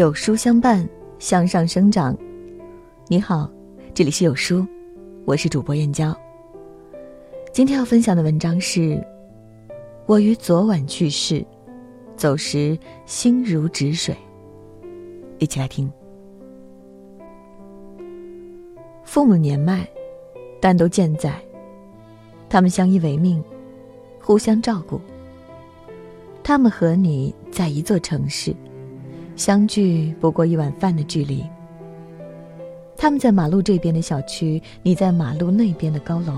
有书相伴，向上生长。你好，这里是有书，我是主播燕娇。今天要分享的文章是：我于昨晚去世，走时心如止水。一起来听。父母年迈，但都健在，他们相依为命，互相照顾。他们和你在一座城市。相距不过一碗饭的距离。他们在马路这边的小区，你在马路那边的高楼。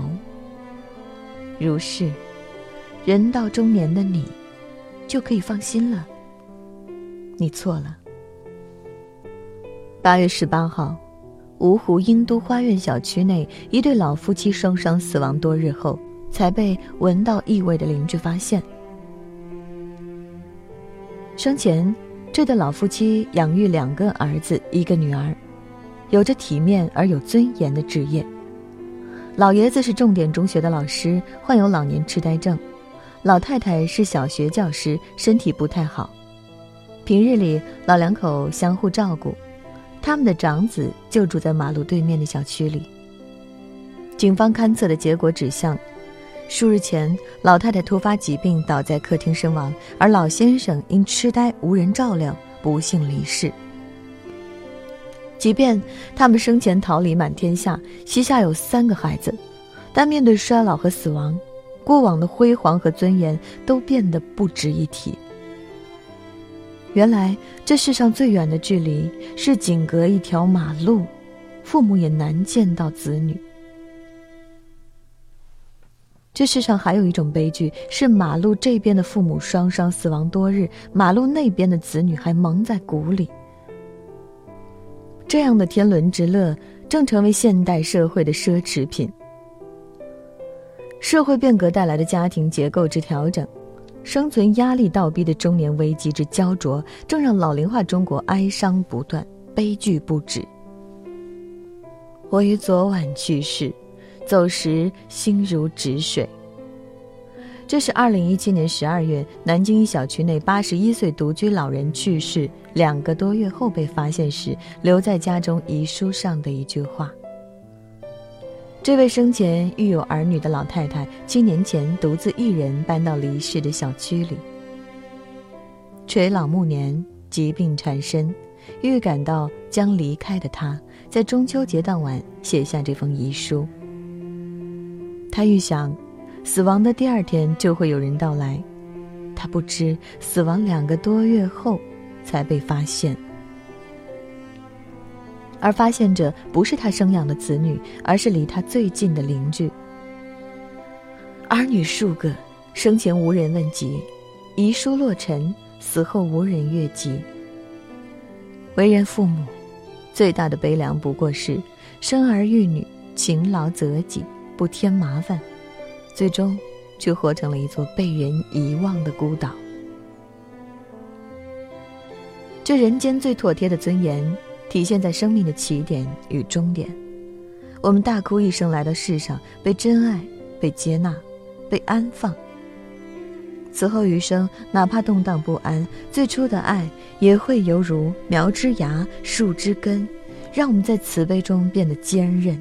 如是，人到中年的你，就可以放心了。你错了。八月十八号，芜湖英都花苑小区内，一对老夫妻双双死亡多日后，才被闻到异味的邻居发现。生前。这对老夫妻养育两个儿子，一个女儿，有着体面而有尊严的职业。老爷子是重点中学的老师，患有老年痴呆症；老太太是小学教师，身体不太好。平日里，老两口相互照顾。他们的长子就住在马路对面的小区里。警方勘测的结果指向。数日前，老太太突发疾病倒在客厅身亡，而老先生因痴呆无人照料，不幸离世。即便他们生前桃李满天下，膝下有三个孩子，但面对衰老和死亡，过往的辉煌和尊严都变得不值一提。原来，这世上最远的距离是仅隔一条马路，父母也难见到子女。这世上还有一种悲剧，是马路这边的父母双双死亡多日，马路那边的子女还蒙在鼓里。这样的天伦之乐，正成为现代社会的奢侈品。社会变革带来的家庭结构之调整，生存压力倒逼的中年危机之焦灼，正让老龄化中国哀伤不断，悲剧不止。我于昨晚去世。走时心如止水。这是二零一七年十二月，南京一小区内八十一岁独居老人去世两个多月后被发现时留在家中遗书上的一句话。这位生前育有儿女的老太太，七年前独自一人搬到离世的小区里。垂老暮年，疾病缠身，预感到将离开的她，在中秋节当晚写下这封遗书。他预想，死亡的第二天就会有人到来，他不知死亡两个多月后才被发现，而发现者不是他生养的子女，而是离他最近的邻居。儿女数个，生前无人问及，遗书落尘，死后无人阅及。为人父母，最大的悲凉不过是生儿育女，勤劳择己。不添麻烦，最终却活成了一座被人遗忘的孤岛。这人间最妥帖的尊严，体现在生命的起点与终点。我们大哭一声来到世上，被真爱，被接纳，被安放。此后余生，哪怕动荡不安，最初的爱也会犹如苗之芽、树之根，让我们在慈悲中变得坚韧。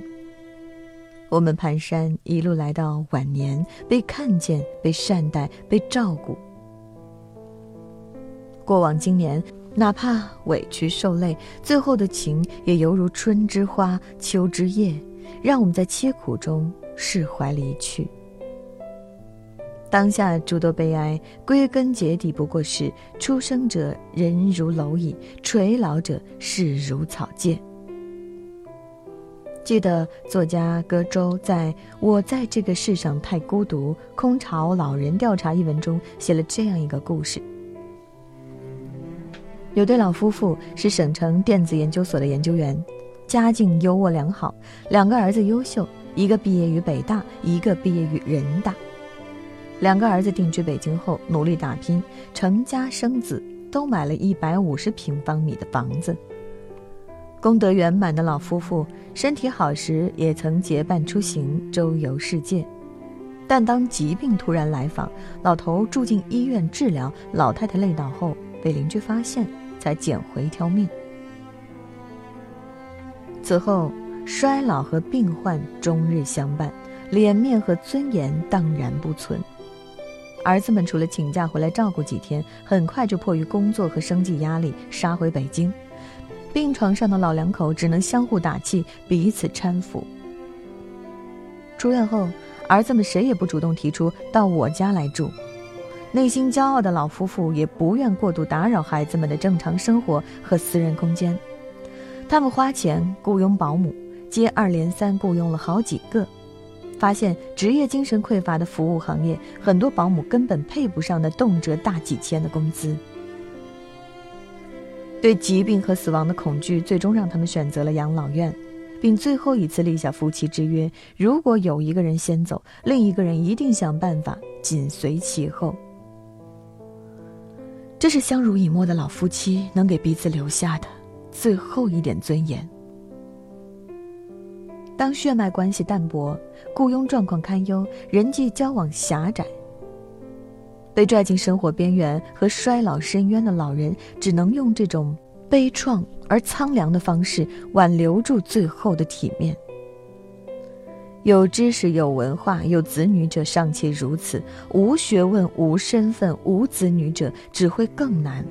我们蹒跚一路来到晚年，被看见，被善待，被照顾。过往经年，哪怕委屈受累，最后的情也犹如春之花，秋之叶，让我们在凄苦中释怀离去。当下诸多悲哀，归根结底不过是：出生者人如蝼蚁，垂老者世如草芥。记得作家歌周在《我在这个世上太孤独》空巢老人调查一文中写了这样一个故事：有对老夫妇是省城电子研究所的研究员，家境优渥良好，两个儿子优秀，一个毕业于北大，一个毕业于人大。两个儿子定居北京后，努力打拼，成家生子，都买了一百五十平方米的房子。功德圆满的老夫妇，身体好时也曾结伴出行，周游世界。但当疾病突然来访，老头住进医院治疗，老太太累倒后被邻居发现，才捡回一条命。此后，衰老和病患终日相伴，脸面和尊严荡然不存。儿子们除了请假回来照顾几天，很快就迫于工作和生计压力杀回北京。病床上的老两口只能相互打气，彼此搀扶。出院后，儿子们谁也不主动提出到我家来住。内心骄傲的老夫妇也不愿过度打扰孩子们的正常生活和私人空间。他们花钱雇佣保姆，接二连三雇佣了好几个。发现职业精神匮乏的服务行业，很多保姆根本配不上那动辄大几千的工资。对疾病和死亡的恐惧，最终让他们选择了养老院，并最后一次立下夫妻之约：如果有一个人先走，另一个人一定想办法紧随其后。这是相濡以沫的老夫妻能给彼此留下的最后一点尊严。当血脉关系淡薄，雇佣状况堪忧，人际交往狭窄，被拽进生活边缘和衰老深渊的老人，只能用这种悲怆而苍凉的方式挽留住最后的体面。有知识、有文化、有子女者尚且如此，无学问、无身份、无子女者只会更难。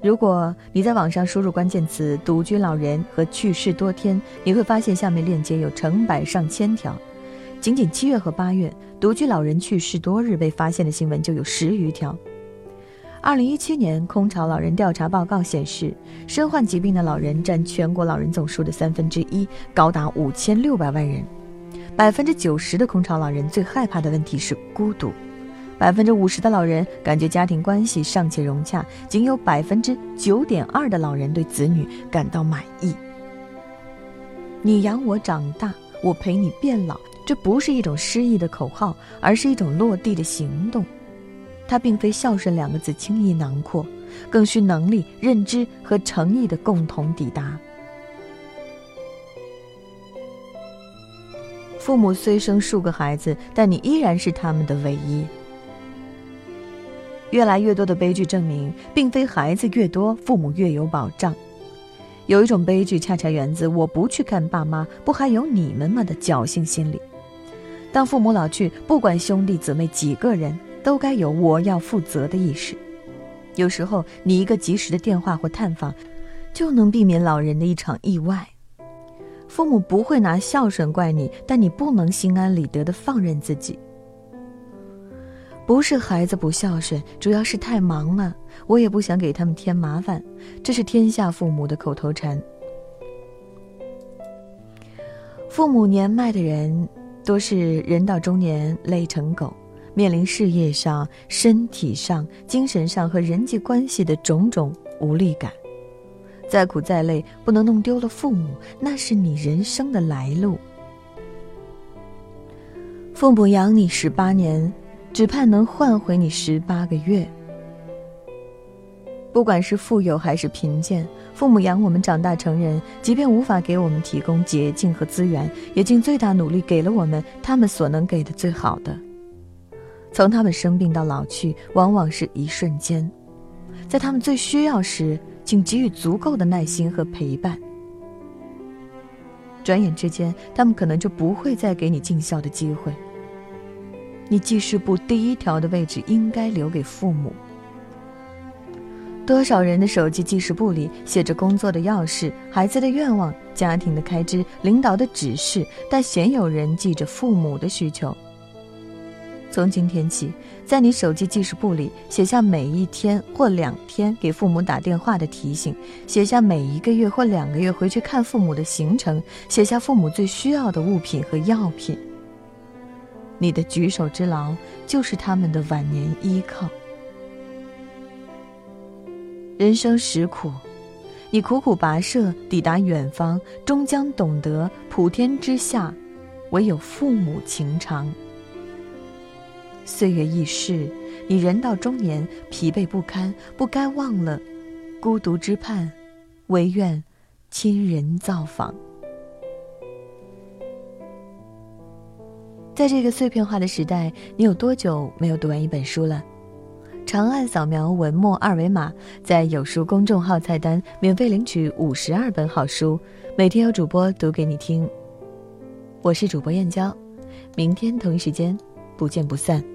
如果你在网上输入关键词“独居老人”和“去世多天”，你会发现下面链接有成百上千条。仅仅七月和八月，独居老人去世多日被发现的新闻就有十余条。二零一七年空巢老人调查报告显示，身患疾病的老人占全国老人总数的三分之一，高达五千六百万人。百分之九十的空巢老人最害怕的问题是孤独。百分之五十的老人感觉家庭关系尚且融洽，仅有百分之九点二的老人对子女感到满意。你养我长大，我陪你变老，这不是一种诗意的口号，而是一种落地的行动。它并非孝顺两个字轻易囊括，更需能力、认知和诚意的共同抵达。父母虽生数个孩子，但你依然是他们的唯一。越来越多的悲剧证明，并非孩子越多，父母越有保障。有一种悲剧，恰恰源自“我不去看爸妈，不还有你们吗”的侥幸心理。当父母老去，不管兄弟姊妹几个人，都该有我要负责的意识。有时候，你一个及时的电话或探访，就能避免老人的一场意外。父母不会拿孝顺怪你，但你不能心安理得的放任自己。不是孩子不孝顺，主要是太忙了。我也不想给他们添麻烦，这是天下父母的口头禅。父母年迈的人，多是人到中年累成狗，面临事业上、身体上、精神上和人际关系的种种无力感。再苦再累，不能弄丢了父母，那是你人生的来路。父母养你十八年。只盼能换回你十八个月。不管是富有还是贫贱，父母养我们长大成人，即便无法给我们提供捷径和资源，也尽最大努力给了我们他们所能给的最好的。从他们生病到老去，往往是一瞬间，在他们最需要时，请给予足够的耐心和陪伴。转眼之间，他们可能就不会再给你尽孝的机会。你记事簿第一条的位置应该留给父母。多少人的手机记事簿里写着工作的要事、孩子的愿望、家庭的开支、领导的指示，但鲜有人记着父母的需求。从今天起，在你手机记事簿里写下每一天或两天给父母打电话的提醒，写下每一个月或两个月回去看父母的行程，写下父母最需要的物品和药品。你的举手之劳，就是他们的晚年依靠。人生实苦，你苦苦跋涉抵达远方，终将懂得普天之下，唯有父母情长。岁月易逝，你人到中年，疲惫不堪，不该忘了，孤独之畔，唯愿亲人造访。在这个碎片化的时代，你有多久没有读完一本书了？长按扫描文末二维码，在有书公众号菜单免费领取五十二本好书，每天有主播读给你听。我是主播燕娇，明天同一时间不见不散。